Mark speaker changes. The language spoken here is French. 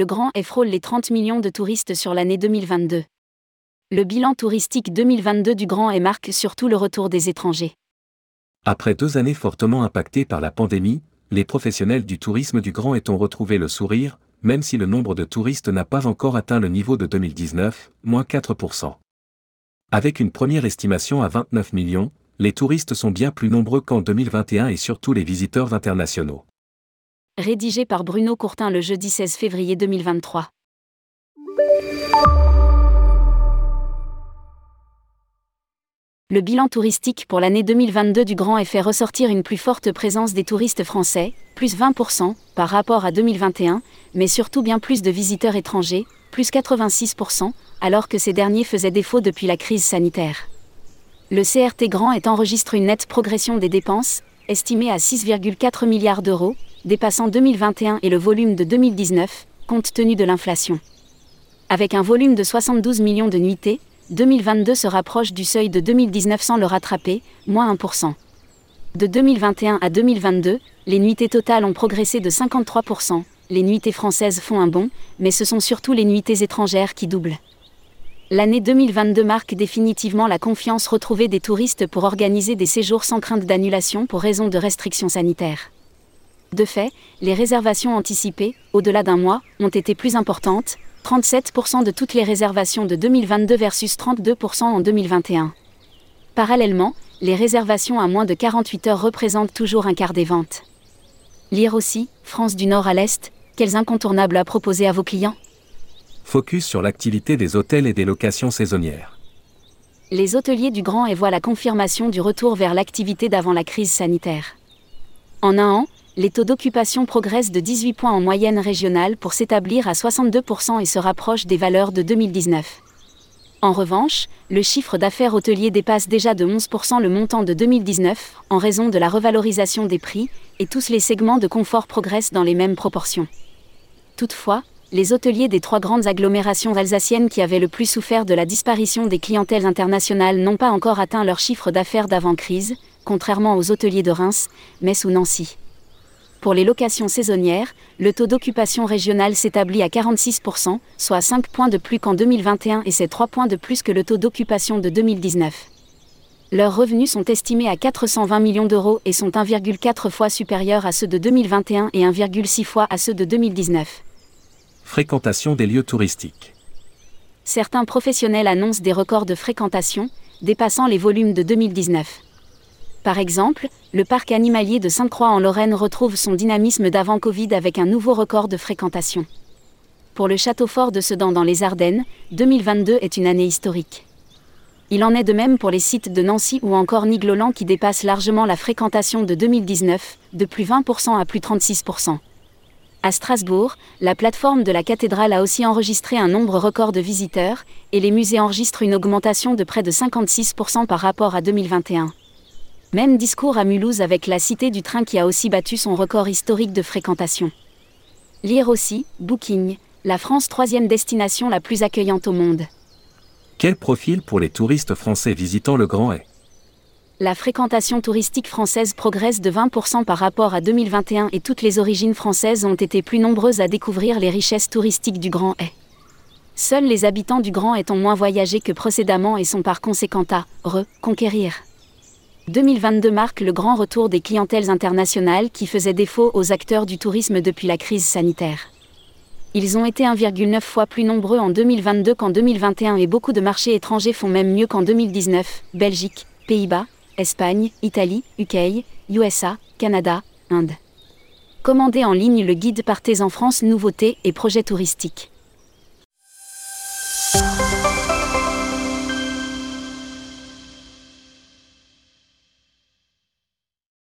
Speaker 1: le Grand Est frôle les 30 millions de touristes sur l'année 2022. Le bilan touristique 2022 du Grand Est marque surtout le retour des étrangers.
Speaker 2: Après deux années fortement impactées par la pandémie, les professionnels du tourisme du Grand ont retrouvé le sourire, même si le nombre de touristes n'a pas encore atteint le niveau de 2019, moins 4%. Avec une première estimation à 29 millions, les touristes sont bien plus nombreux qu'en 2021 et surtout les visiteurs internationaux.
Speaker 1: Rédigé par Bruno Courtin le jeudi 16 février 2023. Le bilan touristique pour l'année 2022 du Grand Est fait ressortir une plus forte présence des touristes français, plus 20% par rapport à 2021, mais surtout bien plus de visiteurs étrangers, plus 86%, alors que ces derniers faisaient défaut depuis la crise sanitaire. Le CRT Grand Est enregistre une nette progression des dépenses, estimée à 6,4 milliards d'euros, dépassant 2021 et le volume de 2019, compte tenu de l'inflation. Avec un volume de 72 millions de nuitées, 2022 se rapproche du seuil de 2019 sans le rattraper, moins 1%. De 2021 à 2022, les nuitées totales ont progressé de 53%, les nuitées françaises font un bond, mais ce sont surtout les nuitées étrangères qui doublent. L'année 2022 marque définitivement la confiance retrouvée des touristes pour organiser des séjours sans crainte d'annulation pour raison de restrictions sanitaires. De fait, les réservations anticipées, au-delà d'un mois, ont été plus importantes, 37% de toutes les réservations de 2022 versus 32% en 2021. Parallèlement, les réservations à moins de 48 heures représentent toujours un quart des ventes. Lire aussi, France du Nord à l'Est, quels incontournables à proposer à vos clients
Speaker 2: Focus sur l'activité des hôtels et des locations saisonnières.
Speaker 1: Les hôteliers du Grand et voient la confirmation du retour vers l'activité d'avant la crise sanitaire. En un an, les taux d'occupation progressent de 18 points en moyenne régionale pour s'établir à 62% et se rapprochent des valeurs de 2019. En revanche, le chiffre d'affaires hôtelier dépasse déjà de 11% le montant de 2019 en raison de la revalorisation des prix, et tous les segments de confort progressent dans les mêmes proportions. Toutefois, les hôteliers des trois grandes agglomérations alsaciennes qui avaient le plus souffert de la disparition des clientèles internationales n'ont pas encore atteint leur chiffre d'affaires d'avant-crise, contrairement aux hôteliers de Reims, Metz ou Nancy. Pour les locations saisonnières, le taux d'occupation régional s'établit à 46%, soit 5 points de plus qu'en 2021 et c'est 3 points de plus que le taux d'occupation de 2019. Leurs revenus sont estimés à 420 millions d'euros et sont 1,4 fois supérieurs à ceux de 2021 et 1,6 fois à ceux de 2019.
Speaker 2: Fréquentation des lieux touristiques.
Speaker 1: Certains professionnels annoncent des records de fréquentation, dépassant les volumes de 2019. Par exemple, le parc animalier de Sainte-Croix en Lorraine retrouve son dynamisme d'avant Covid avec un nouveau record de fréquentation. Pour le château fort de Sedan dans les Ardennes, 2022 est une année historique. Il en est de même pour les sites de Nancy ou encore Nigloland qui dépassent largement la fréquentation de 2019, de plus 20% à plus 36%. À Strasbourg, la plateforme de la cathédrale a aussi enregistré un nombre record de visiteurs, et les musées enregistrent une augmentation de près de 56% par rapport à 2021. Même discours à Mulhouse avec la Cité du Train qui a aussi battu son record historique de fréquentation. Lire aussi, Booking, la France troisième destination la plus accueillante au monde.
Speaker 2: Quel profil pour les touristes français visitant le Grand Est?
Speaker 1: La fréquentation touristique française progresse de 20% par rapport à 2021 et toutes les origines françaises ont été plus nombreuses à découvrir les richesses touristiques du Grand Est. Seuls les habitants du Grand Est ont moins voyagé que précédemment et sont par conséquent à reconquérir. 2022 marque le grand retour des clientèles internationales qui faisaient défaut aux acteurs du tourisme depuis la crise sanitaire. Ils ont été 1,9 fois plus nombreux en 2022 qu'en 2021 et beaucoup de marchés étrangers font même mieux qu'en 2019, Belgique, Pays-Bas, Espagne, Italie, UK, USA, Canada, Inde. Commandez en ligne le guide Partez en France nouveautés et projets touristiques.